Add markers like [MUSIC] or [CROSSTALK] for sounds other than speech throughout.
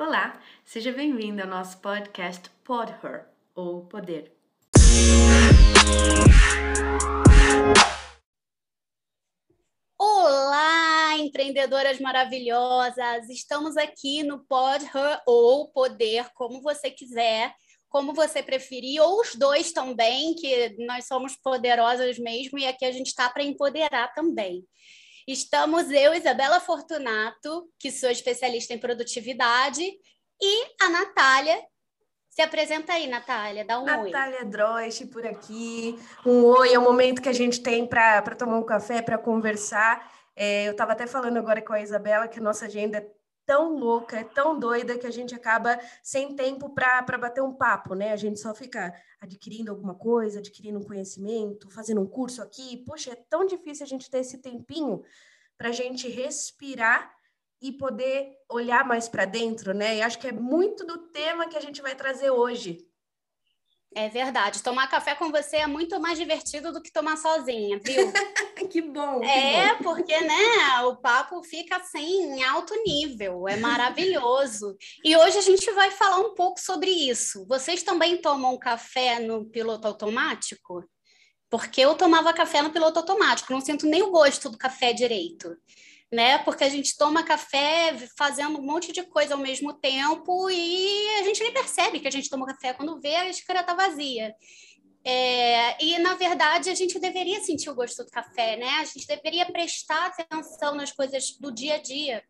Olá, seja bem-vindo ao nosso podcast Pod Her, ou Poder. Olá, empreendedoras maravilhosas! Estamos aqui no Pod Her ou Poder, como você quiser, como você preferir, ou os dois também, que nós somos poderosas mesmo e aqui a gente está para empoderar também. Estamos eu, Isabela Fortunato, que sou especialista em produtividade, e a Natália. Se apresenta aí, Natália, dá um Natália oi. Natália Drost por aqui. Um oi é o momento que a gente tem para tomar um café, para conversar. É, eu estava até falando agora com a Isabela que a nossa agenda é tão louca, é tão doida que a gente acaba sem tempo para bater um papo, né? A gente só fica adquirindo alguma coisa, adquirindo um conhecimento, fazendo um curso aqui. Poxa, é tão difícil a gente ter esse tempinho para a gente respirar e poder olhar mais para dentro, né? E acho que é muito do tema que a gente vai trazer hoje. É verdade. Tomar café com você é muito mais divertido do que tomar sozinha, viu? [LAUGHS] que bom. Que é, bom. porque, né, o papo fica assim em alto nível, é maravilhoso. e hoje a gente vai falar um pouco sobre isso. Vocês também tomam café no piloto automático? Porque eu tomava café no piloto automático, não sinto nem o gosto do café direito né? Porque a gente toma café fazendo um monte de coisa ao mesmo tempo e a gente nem percebe que a gente toma café quando vê a xícara tá vazia. É, e, na verdade, a gente deveria sentir o gosto do café, né? A gente deveria prestar atenção nas coisas do dia a dia,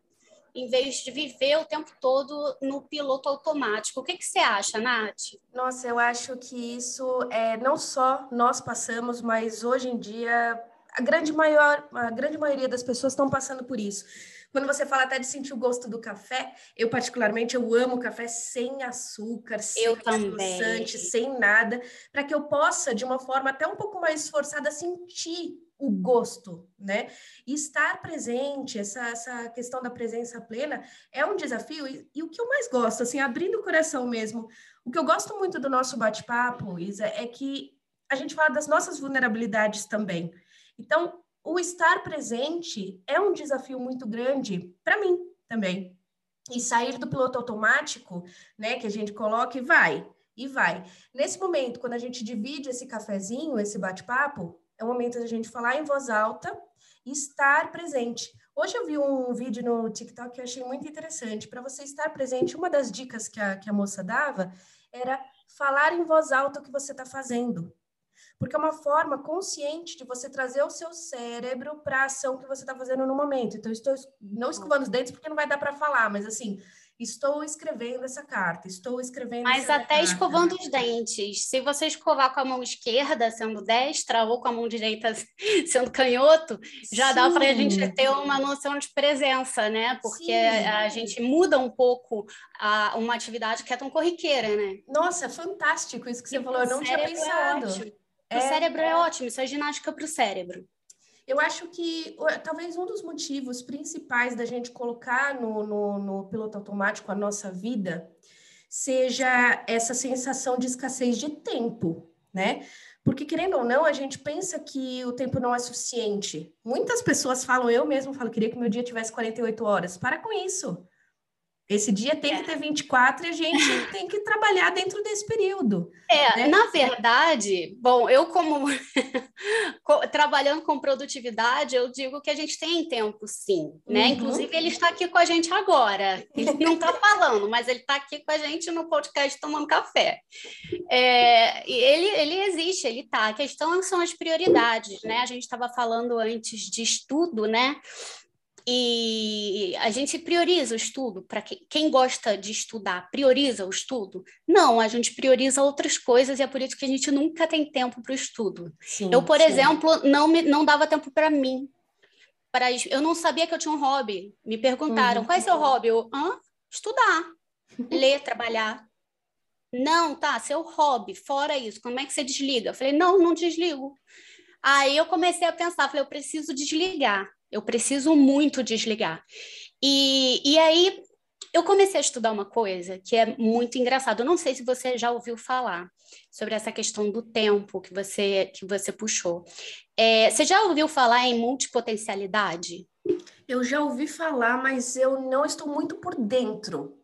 em vez de viver o tempo todo no piloto automático. O que, que você acha, Nath? Nossa, eu acho que isso é, não só nós passamos, mas hoje em dia a grande, maior, a grande maioria das pessoas estão passando por isso. Quando você fala até de sentir o gosto do café, eu particularmente eu amo café sem açúcar, sem adoçante, sem nada, para que eu possa de uma forma até um pouco mais esforçada sentir o gosto, né? E estar presente, essa, essa questão da presença plena é um desafio e, e o que eu mais gosto, assim, abrindo o coração mesmo, o que eu gosto muito do nosso bate-papo, Isa, é que a gente fala das nossas vulnerabilidades também. Então, o estar presente é um desafio muito grande para mim também. E sair do piloto automático, né, que a gente coloca e vai, e vai. Nesse momento, quando a gente divide esse cafezinho, esse bate-papo, é o momento da gente falar em voz alta e estar presente. Hoje eu vi um vídeo no TikTok que eu achei muito interessante. Para você estar presente, uma das dicas que a, que a moça dava era falar em voz alta o que você está fazendo porque é uma forma consciente de você trazer o seu cérebro para a ação que você está fazendo no momento. Então, estou não escovando os dentes porque não vai dar para falar, mas assim, estou escrevendo essa carta, estou escrevendo. Mas até carta. escovando os dentes. Se você escovar com a mão esquerda, sendo destra, ou com a mão direita, [LAUGHS] sendo canhoto, já Sim. dá para a gente ter uma noção de presença, né? Porque a, a, gente muda um pouco a, uma atividade que é tão corriqueira, né? Nossa, fantástico isso que você e falou. Eu não tinha é pensado. É o é, cérebro é ótimo, isso é ginástica para o cérebro. Eu acho que talvez um dos motivos principais da gente colocar no, no, no, piloto automático a nossa vida seja essa sensação de escassez de tempo, né? Porque, querendo ou não, a gente pensa que o tempo não é suficiente. Muitas pessoas falam, eu mesmo falo, queria que meu dia tivesse 48 horas. Para com isso. Esse dia tem que ter 24 e a gente [LAUGHS] tem que trabalhar dentro desse período. É, né? na verdade, bom, eu como [LAUGHS] trabalhando com produtividade, eu digo que a gente tem tempo sim, né? Uhum. Inclusive ele está aqui com a gente agora. Ele não está [LAUGHS] falando, mas ele está aqui com a gente no podcast tomando café. É, ele, ele existe, ele está. A questão são as prioridades, né? A gente estava falando antes de estudo, né? E a gente prioriza o estudo para quem, quem gosta de estudar, prioriza o estudo? Não, a gente prioriza outras coisas e é por isso que a gente nunca tem tempo para o estudo. Sim, eu, por sim. exemplo, não me não dava tempo para mim. Para eu não sabia que eu tinha um hobby. Me perguntaram: uhum. "Qual é seu hobby?" Eu: "Hã? Estudar, [LAUGHS] ler, trabalhar." Não, tá, seu hobby, fora isso, como é que você desliga? Eu falei: "Não, não desligo." Aí eu comecei a pensar, falei, eu preciso desligar. Eu preciso muito desligar. E, e aí eu comecei a estudar uma coisa que é muito engraçado. Eu não sei se você já ouviu falar sobre essa questão do tempo que você que você puxou. É, você já ouviu falar em multipotencialidade? Eu já ouvi falar, mas eu não estou muito por dentro.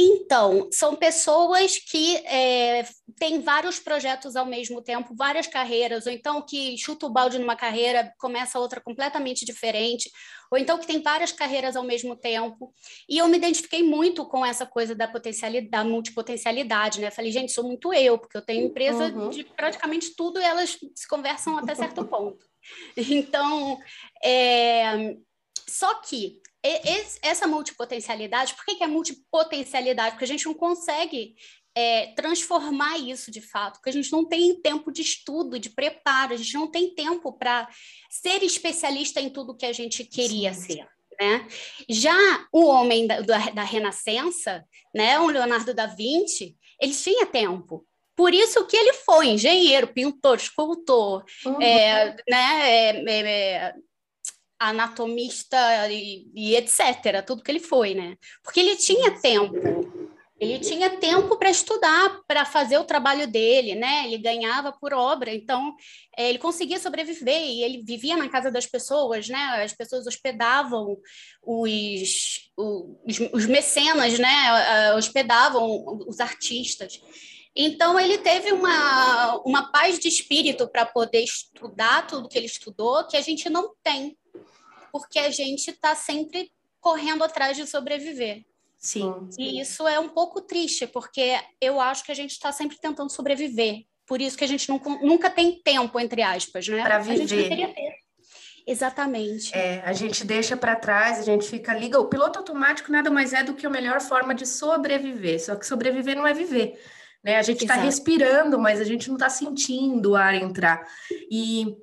Então, são pessoas que é, têm vários projetos ao mesmo tempo, várias carreiras, ou então que chuta o balde numa carreira, começa outra completamente diferente, ou então que tem várias carreiras ao mesmo tempo. E eu me identifiquei muito com essa coisa da potencialidade, da multipotencialidade, né? Falei, gente, sou muito eu, porque eu tenho empresa uhum. de praticamente tudo e elas se conversam até certo ponto. [LAUGHS] Então, é... só que essa multipotencialidade, por que, que é multipotencialidade? Porque a gente não consegue é, transformar isso de fato, porque a gente não tem tempo de estudo, de preparo, a gente não tem tempo para ser especialista em tudo que a gente queria Sim. ser. Né? Já o homem da, da, Renascença, né, o Leonardo da Vinci, ele tinha tempo. Por isso que ele foi engenheiro, pintor, escultor, uhum. é, né, é, é, é anatomista e, e, etc. Tudo que ele foi, né? Porque ele tinha tempo. Ele tinha tempo para estudar, para fazer o trabalho dele, né? Ele ganhava por obra, então é, ele conseguia sobreviver e ele vivia na casa das pessoas, né? As pessoas hospedavam os, os, os mecenas, né? Hospedavam os artistas. Então, ele teve uma, uma paz de espírito para poder estudar tudo que ele estudou, que a gente não tem porque a gente está sempre correndo atrás de sobreviver. Sim. E isso é um pouco triste, porque eu acho que a gente está sempre tentando sobreviver. Por isso que a gente não, nunca tem tempo, entre aspas, né? Para viver. A gente deveria ter. Exatamente. É, a gente deixa para trás, a gente fica liga. O piloto automático nada mais é do que a melhor forma de sobreviver. Só que sobreviver não é viver. Né? A gente está respirando, mas a gente não está sentindo o ar entrar. E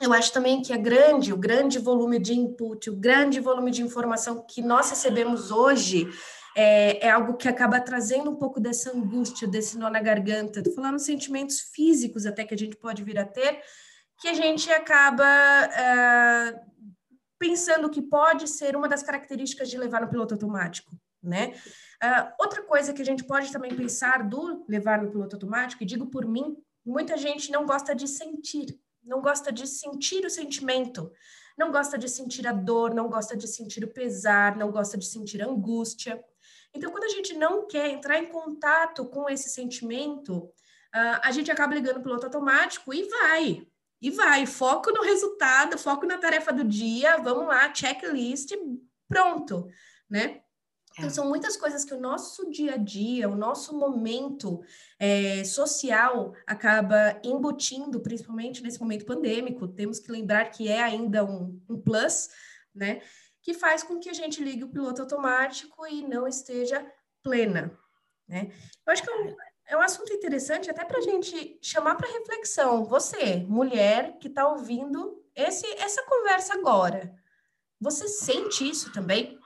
eu acho também que é grande, o grande volume de input, o grande volume de informação que nós recebemos hoje é, é, algo que acaba trazendo um pouco dessa angústia, desse nó na garganta. Estou falando sentimentos físicos até que a gente pode vir a ter, que a gente acaba é, pensando que pode ser uma das características de levar no piloto automático, né? Uh, outra coisa que a gente pode também pensar do levar no piloto automático, e digo por mim, muita gente não gosta de sentir não gosta de sentir o sentimento, não gosta de sentir a dor, não gosta de sentir o pesar, não gosta de sentir a angústia. Então, quando a gente não quer entrar em contato com esse sentimento, uh, a gente acaba ligando o piloto automático e vai, e vai. Foco no resultado, foco na tarefa do dia, vamos lá, checklist, pronto, né? Então, é. são muitas coisas que o nosso dia a dia, o nosso momento é, social acaba embutindo, principalmente nesse momento pandêmico. Temos que lembrar que é ainda um, um plus, né? Que faz com que a gente ligue o piloto automático e não esteja plena, né? Eu acho que é um, é um assunto interessante até para a gente chamar para reflexão. Você, mulher que está ouvindo esse, essa conversa agora, você sente isso também?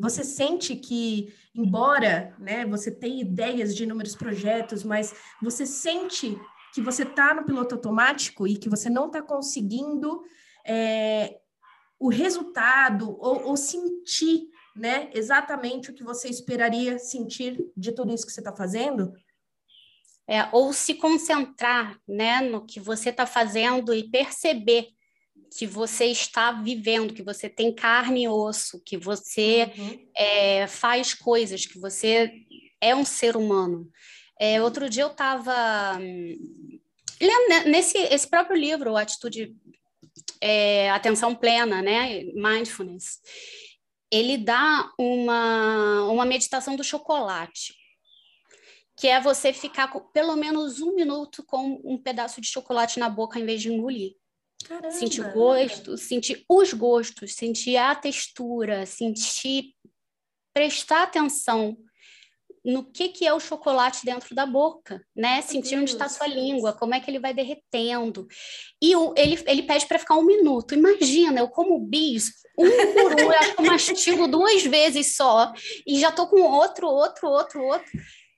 Você sente que, embora né, você tenha ideias de inúmeros projetos, mas você sente que você está no piloto automático e que você não está conseguindo é, o resultado ou, ou sentir né, exatamente o que você esperaria sentir de tudo isso que você está fazendo? É, ou se concentrar né, no que você está fazendo e perceber que você está vivendo, que você tem carne e osso, que você uhum. é, faz coisas, que você é um ser humano. É, outro dia eu estava hum, lendo nesse esse próprio livro, Atitude, é, Atenção Plena, né, Mindfulness, ele dá uma, uma meditação do chocolate, que é você ficar com, pelo menos um minuto com um pedaço de chocolate na boca em vez de engolir. Caramba. Sentir o gosto, sentir os gostos, sentir a textura, sentir, prestar atenção no que, que é o chocolate dentro da boca, né? Sentir onde está a sua língua, como é que ele vai derretendo. E o, ele, ele pede para ficar um minuto. Imagina, eu como bis, um por um, eu acho que eu mastigo duas vezes só, e já tô com outro, outro, outro, outro.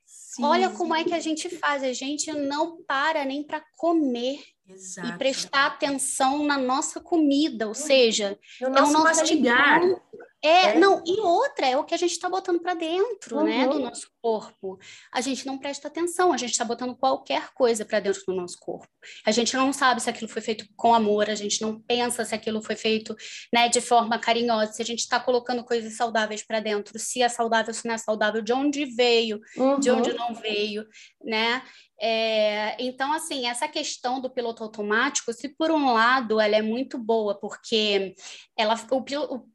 Sim, Olha sim. como é que a gente faz, a gente não para nem para comer. Exato. E prestar atenção na nossa comida, ou seja, no é o nosso mastigar. É, é, não, e outra é o que a gente está botando para dentro, uhum. né, do nosso corpo. A gente não presta atenção, a gente está botando qualquer coisa para dentro do nosso corpo. A gente não sabe se aquilo foi feito com amor, a gente não pensa se aquilo foi feito, né, de forma carinhosa, se a gente está colocando coisas saudáveis para dentro, se é saudável, se não é saudável, de onde veio, uhum. de onde não veio, né? É, então, assim, essa questão do piloto automático, se por um lado ela é muito boa, porque ela, o,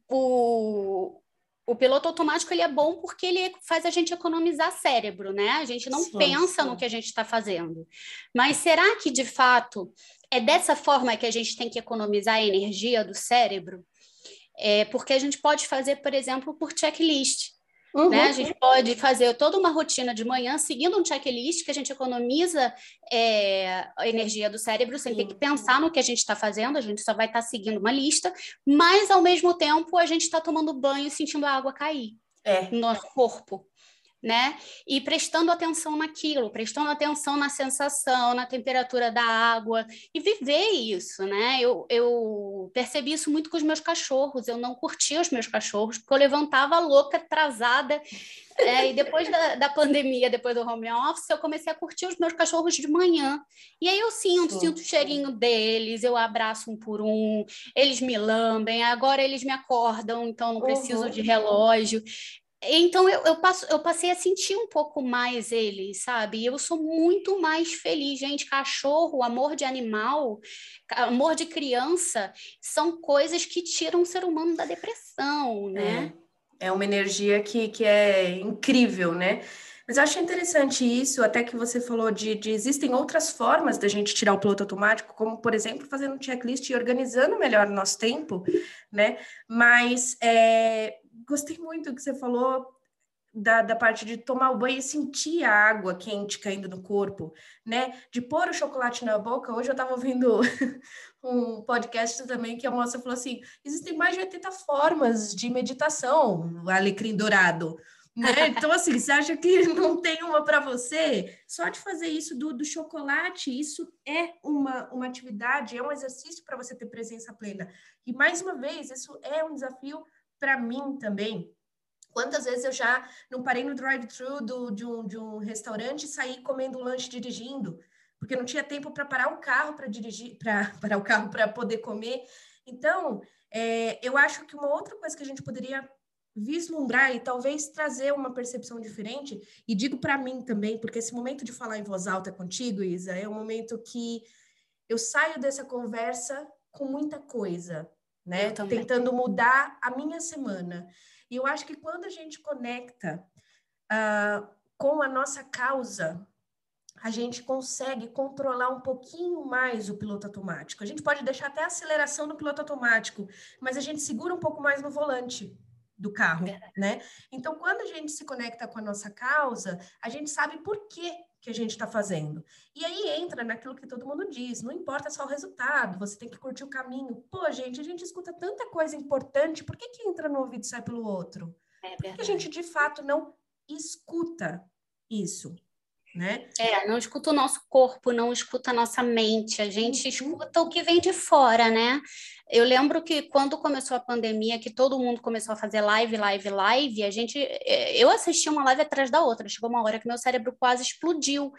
o, o piloto automático ele é bom porque ele faz a gente economizar cérebro, né? A gente não sim, pensa sim. no que a gente está fazendo. Mas será que, de fato, é dessa forma que a gente tem que economizar a energia do cérebro? É, porque a gente pode fazer, por exemplo, por checklist. Uhum. Né? A gente pode fazer toda uma rotina de manhã seguindo um checklist que a gente economiza é, a energia do cérebro sem Sim. ter que pensar no que a gente está fazendo, a gente só vai estar tá seguindo uma lista, mas ao mesmo tempo a gente está tomando banho e sentindo a água cair é. no nosso corpo né? E prestando atenção naquilo, prestando atenção na sensação, na temperatura da água e viver isso, né? Eu, eu percebi isso muito com os meus cachorros. Eu não curtia os meus cachorros porque eu levantava louca, atrasada. É, e depois da, da pandemia, depois do home office, eu comecei a curtir os meus cachorros de manhã. E aí eu sinto, Sim. sinto o cheirinho deles, eu abraço um por um, eles me lambem, agora eles me acordam, então não preciso uhum. de relógio. Então eu, eu, passo, eu passei a sentir um pouco mais ele, sabe? Eu sou muito mais feliz, gente. Cachorro, amor de animal, amor de criança, são coisas que tiram o ser humano da depressão, né? É, é uma energia que, que é incrível, né? Mas eu acho interessante isso, até que você falou de, de existem outras formas da gente tirar o piloto automático, como, por exemplo, fazendo um checklist e organizando melhor o nosso tempo, né? Mas é, gostei muito do que você falou da, da parte de tomar o banho e sentir a água quente caindo no corpo, né? De pôr o chocolate na boca. Hoje eu estava ouvindo [LAUGHS] um podcast também que a moça falou assim: existem mais de 80 formas de meditação, o alecrim dourado. Né? [LAUGHS] Então, assim, você acha que não tem uma para você? Só de fazer isso do, do chocolate, isso é uma, uma atividade, é um exercício para você ter presença plena. E, mais uma vez, isso é um desafio para mim também. Quantas vezes eu já não parei no drive-thru de, um, de um restaurante e saí comendo lanche dirigindo, porque não tinha tempo para [LAUGHS] parar o carro para dirigir, para parar o carro para poder comer. Então, é, eu acho que uma outra coisa que a gente poderia vislumbrar e talvez trazer uma percepção diferente, e digo para mim também, porque esse momento de falar em voz alta contigo, Isa, é um momento que eu saio dessa conversa com muita coisa, né? Tentando mudar a minha semana. E eu acho que quando a gente conecta uh, com a nossa causa, a gente consegue controlar um pouquinho mais o piloto automático. A gente pode deixar até a aceleração no piloto automático, mas a gente segura um pouco mais no volante do carro, né? Então, quando a gente se conecta com a nossa causa, a gente sabe por que que a gente está fazendo. E aí entra naquilo que todo mundo diz, não importa só o resultado, você tem que curtir o caminho. Pô, gente, a gente escuta tanta coisa importante, por que, que entra no ouvido e sai pelo outro? É Porque a gente, de fato, não escuta isso, né? É, não escuta o nosso corpo, não escuta a nossa mente, a gente uhum. escuta o que vem de fora, né? Eu lembro que quando começou a pandemia, que todo mundo começou a fazer live, live, live, a gente, é, eu assisti uma live atrás da outra. Chegou uma hora que meu cérebro quase explodiu.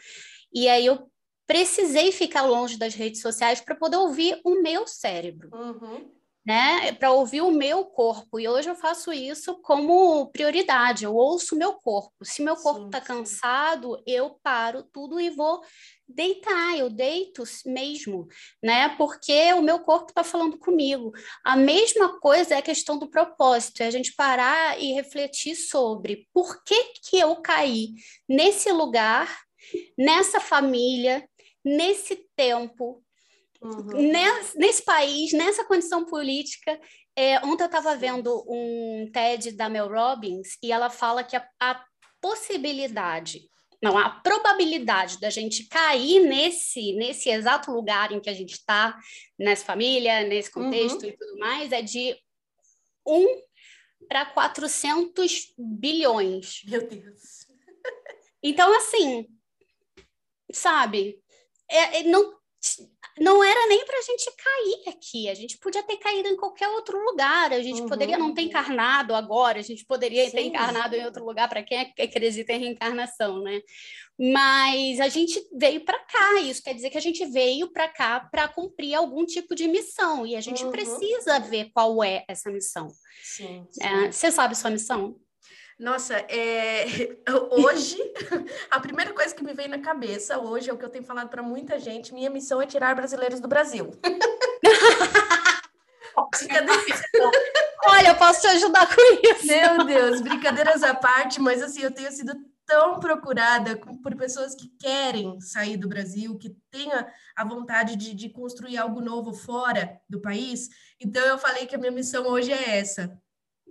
E aí eu precisei ficar longe das redes sociais para poder ouvir o meu cérebro. Uhum né, para ouvir o meu corpo. E hoje eu faço isso como prioridade. Eu ouço o meu corpo. Se meu corpo está cansado, eu paro tudo e vou deitar. Eu deito mesmo, né? Porque o meu corpo está falando comigo. A mesma coisa é a questão do propósito. É a gente parar e refletir sobre por que que eu caí nesse lugar, nessa família, nesse tempo, Uhum. Nesse, nesse, país, nessa condição política, é, ontem eu estava vendo um TED da Mel Robbins e ela fala que a, a, possibilidade, não, a probabilidade da gente cair nesse, nesse exato lugar em que a gente está, nessa família, nesse contexto uhum. e tudo mais, é de 1 para 400 bilhões. Meu Deus. Então, assim, sabe, é, é, não não era nem para a gente cair aqui, a gente podia ter caído em qualquer outro lugar, a gente uhum. poderia não ter encarnado agora, a gente poderia Sim. ter encarnado em outro lugar para quem acredita em reencarnação, né? Mas a gente veio para cá, isso quer dizer que a gente veio para cá para cumprir algum tipo de missão e a gente uhum. precisa ver qual é essa missão. É, você sabe sua missão? Nossa, é... [LAUGHS] hoje, a primeira coisa que me veio na cabeça hoje é o que eu tenho falado para muita gente: minha missão é tirar brasileiros do Brasil. [LAUGHS] Olha, eu posso te ajudar com isso. Meu Deus, brincadeiras à parte, mas assim, eu tenho sido tão procurada por pessoas que querem sair do Brasil, que tenham a vontade de, de construir algo novo fora do país. Então, eu falei que a minha missão hoje é essa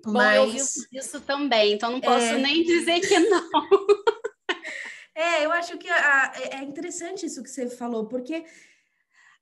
Bom, Mas... eu isso também, então não posso é... nem dizer que não. [LAUGHS] é, eu acho que a, é interessante isso que você falou, porque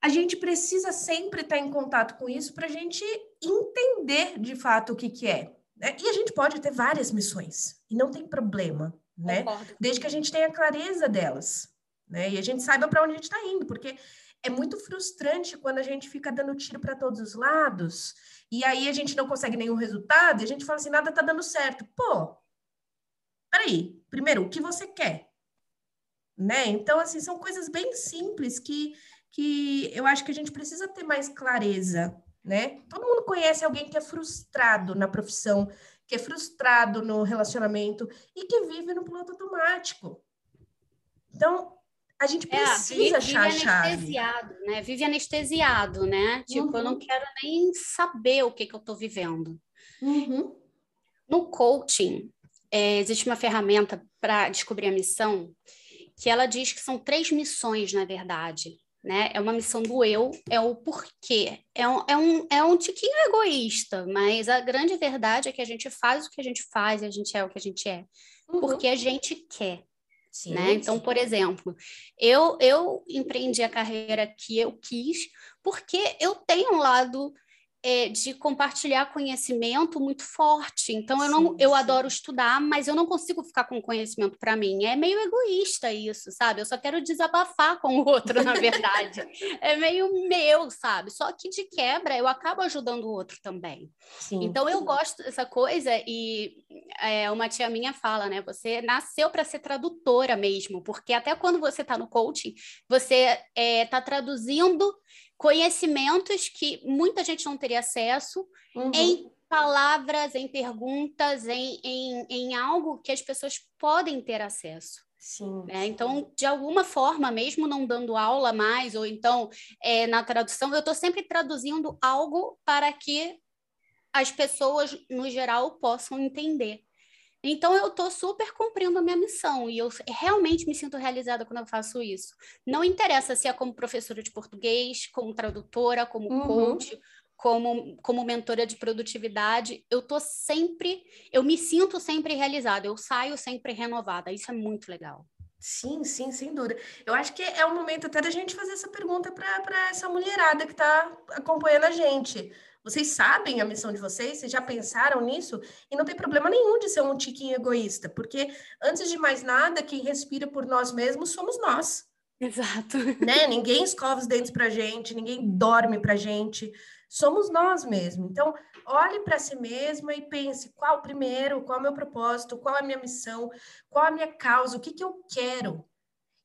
a gente precisa sempre estar em contato com isso para a gente entender de fato o que, que é. Né? E a gente pode ter várias missões, e não tem problema, né? Concordo. Desde que a gente tenha clareza delas, né? E a gente saiba para onde a gente está indo, porque é muito frustrante quando a gente fica dando tiro para todos os lados e aí a gente não consegue nenhum resultado, e a gente fala assim, nada tá dando certo. Pô, peraí, primeiro, o que você quer? Né? Então, assim, são coisas bem simples que, que eu acho que a gente precisa ter mais clareza, né? Todo mundo conhece alguém que é frustrado na profissão, que é frustrado no relacionamento e que vive no piloto automático. Então, a gente é, precisa é, achar a chave. Anestesiado, né? Vive anestesiado, né? Tipo, uhum. eu não uhum. quero nem saber o que, que eu estou vivendo. Uhum. No coaching, é, existe uma ferramenta para descobrir a missão que ela diz que são três missões, na verdade. Né? É uma missão do eu, é o porquê. É um, é, um, é um tiquinho egoísta, mas a grande verdade é que a gente faz o que a gente faz e a gente é o que a gente é. Uhum. Porque a gente quer. Sim, né? Então, por exemplo, eu, eu empreendi a carreira que eu quis porque eu tenho um lado é, de compartilhar conhecimento muito forte. Então, eu, não, sim, eu sim. adoro estudar, mas eu não consigo ficar com conhecimento para mim. É meio egoísta isso, sabe? Eu só quero desabafar com o outro, na verdade. [LAUGHS] é meio meu, sabe? Só que de quebra, eu acabo ajudando o outro também. Sim, então, eu gosto dessa coisa e é, uma tia minha fala, né? Você nasceu para ser tradutora mesmo, porque até quando você está no coaching, você está é, tá traduzindo conhecimentos que muita gente não teria acesso uhum. em palavras, em perguntas, em, em, em algo que as pessoas podem ter acesso. Sim, né? sim. Então, de alguma forma, mesmo não dando aula mais, ou então é, na tradução, eu estou sempre traduzindo algo para que as pessoas, no geral, possam entender. Então, eu estou super cumprindo a minha missão e eu realmente me sinto realizada quando eu faço isso. Não interessa se é como professora de português, como tradutora, como uhum. coach, como, como mentora de produtividade. Eu estou sempre, eu me sinto sempre realizada, eu saio sempre renovada. Isso é muito legal. Sim, sim, sem dúvida. Eu acho que é o momento até da gente fazer essa pergunta para essa mulherada que está acompanhando a gente. Vocês sabem a missão de vocês? Vocês já pensaram nisso? E não tem problema nenhum de ser um tiquinho egoísta, porque antes de mais nada, quem respira por nós mesmos somos nós. Exato. Né? Ninguém escova os dentes pra gente, ninguém dorme pra gente. Somos nós mesmos. Então, olhe para si mesma e pense qual primeiro, qual é o meu propósito, qual é a minha missão, qual é a minha causa, o que, que eu quero.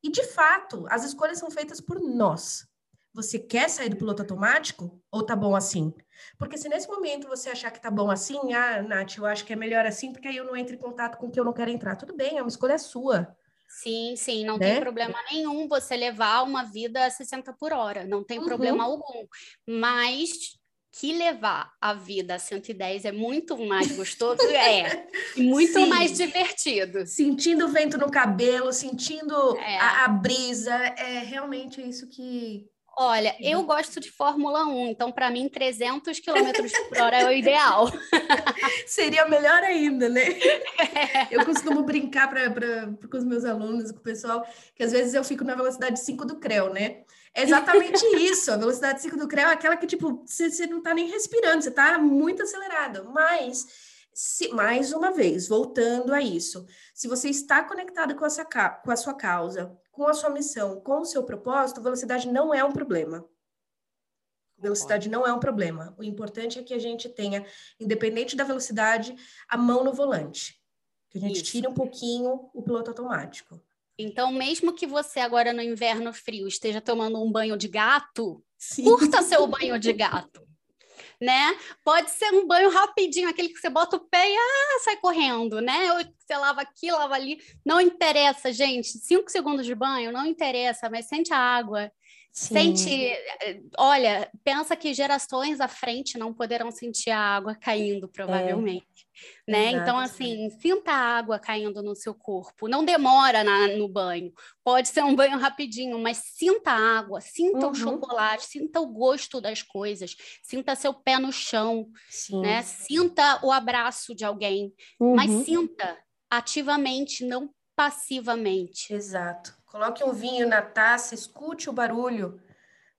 E de fato, as escolhas são feitas por nós. Você quer sair do piloto automático ou tá bom assim? Porque se nesse momento você achar que tá bom assim, ah, Nath, eu acho que é melhor assim, porque aí eu não entro em contato com o que eu não quero entrar. Tudo bem, é uma escolha sua. Sim, sim, não né? tem problema nenhum você levar uma vida a 60 por hora, não tem uhum. problema algum. Mas que levar a vida a 110 é muito mais gostoso, [LAUGHS] é, e muito Sim. mais divertido. Sentindo o vento no cabelo, sentindo é. a, a, brisa, é realmente isso que, Olha, eu gosto de Fórmula 1, então para mim 300 km por hora é o ideal. [LAUGHS] Seria melhor ainda, né? [LAUGHS] Eu costumo brincar pra, pra, com os meus alunos, com o pessoal, que às vezes eu fico na velocidade 5 do CREO, né? É exatamente [LAUGHS] isso. A velocidade 5 do CREO é aquela que, tipo, você não está nem respirando, você está muito acelerado. Mas, se, mais uma vez, voltando a isso, se você está conectado com, essa, com a sua causa, com a sua missão, com o seu propósito, velocidade não é um problema. Velocidade não é um problema. O importante é que a gente tenha, independente da velocidade, a mão no volante. Que a gente Isso. tire um pouquinho o piloto automático. Então, mesmo que você agora no inverno frio esteja tomando um banho de gato, Sim. curta seu banho de gato. Né? Pode ser um banho rapidinho, aquele que você bota o pé e ah, sai correndo, né? Ou você lava aqui, lava ali. Não interessa, gente. Cinco segundos de banho, não interessa, mas sente a água. Sim. Sente, olha, pensa que gerações à frente não poderão sentir a água caindo, provavelmente, é. né? Então, assim, sinta a água caindo no seu corpo. Não demora na, no banho. Pode ser um banho rapidinho, mas sinta a água, sinta uhum. o chocolate, sinta o gosto das coisas, sinta seu pé no chão, Sim. né? Sinta o abraço de alguém, uhum. mas sinta ativamente, não passivamente. Exato. Coloque um vinho na taça, escute o barulho,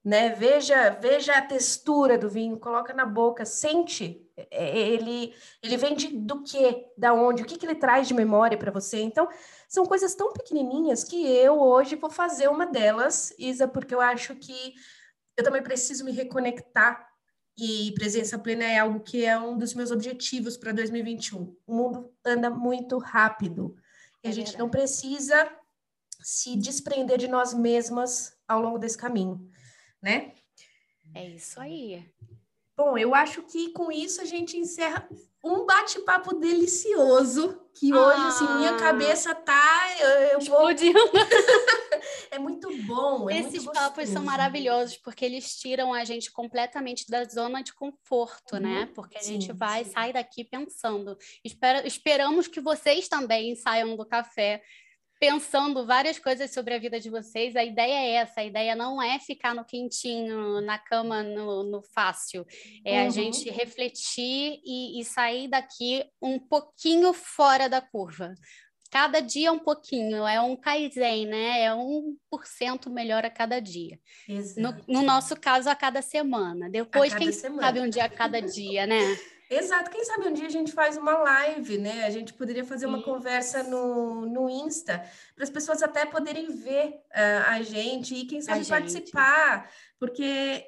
né? Veja, veja a textura do vinho, coloca na boca, sente. É, é, ele, ele vem de, do que, da onde, o que, que ele traz de memória para você. Então, são coisas tão pequenininhas que eu hoje vou fazer uma delas, Isa, porque eu acho que eu também preciso me reconectar e presença plena é algo que é um dos meus objetivos para 2021. O mundo anda muito rápido e a é gente não precisa se desprender de nós mesmas ao longo desse caminho, né? É isso aí. Bom, eu acho que com isso a gente encerra um bate-papo delicioso, que hoje, ah, assim, minha ah. cabeça tá... Eu, eu explodindo. Vou... [LAUGHS] é muito bom, é Esses muito papos são maravilhosos, porque eles tiram a gente completamente da zona de conforto, né? uhum. né? Porque a sim, gente vai, sim. sai daqui pensando. Espera, esperamos que vocês também saiam do café pensando várias coisas sobre a vida de vocês. A ideia é essa, a ideia não é ficar no quentinho, na cama, no, no fácil. É uhum. a gente refletir e, e sair daqui um pouquinho fora da curva. Cada dia um pouquinho, é um Kaizen, né? É um por cento melhor a cada dia. No, no, nosso caso, a cada semana. Depois, quem semana. sabe um dia a cada dia, né? [LAUGHS] Exato. Quem sabe um dia a gente faz uma live, né? A gente poderia fazer uma Isso. conversa no, no Insta, para as pessoas até poderem ver uh, a gente e, quem sabe, participar, porque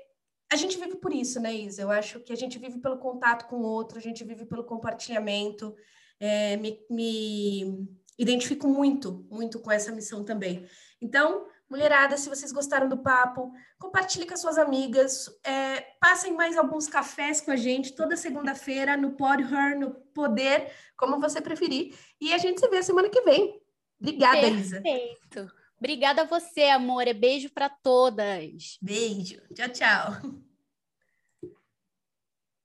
a gente vive por isso, né, Isa? Eu acho que a gente vive pelo contato com o outro, a gente vive pelo compartilhamento. É, me, me identifico muito, muito com essa missão também. Então, Mulherada, se vocês gostaram do papo, compartilhe com as suas amigas, é, passem mais alguns cafés com a gente toda segunda-feira no Pod Her, no Poder, como você preferir. E a gente se vê semana que vem. Obrigada, Perfeito. Isa. Perfeito. Obrigada a você, amor. É beijo para todas. Beijo. Tchau, tchau.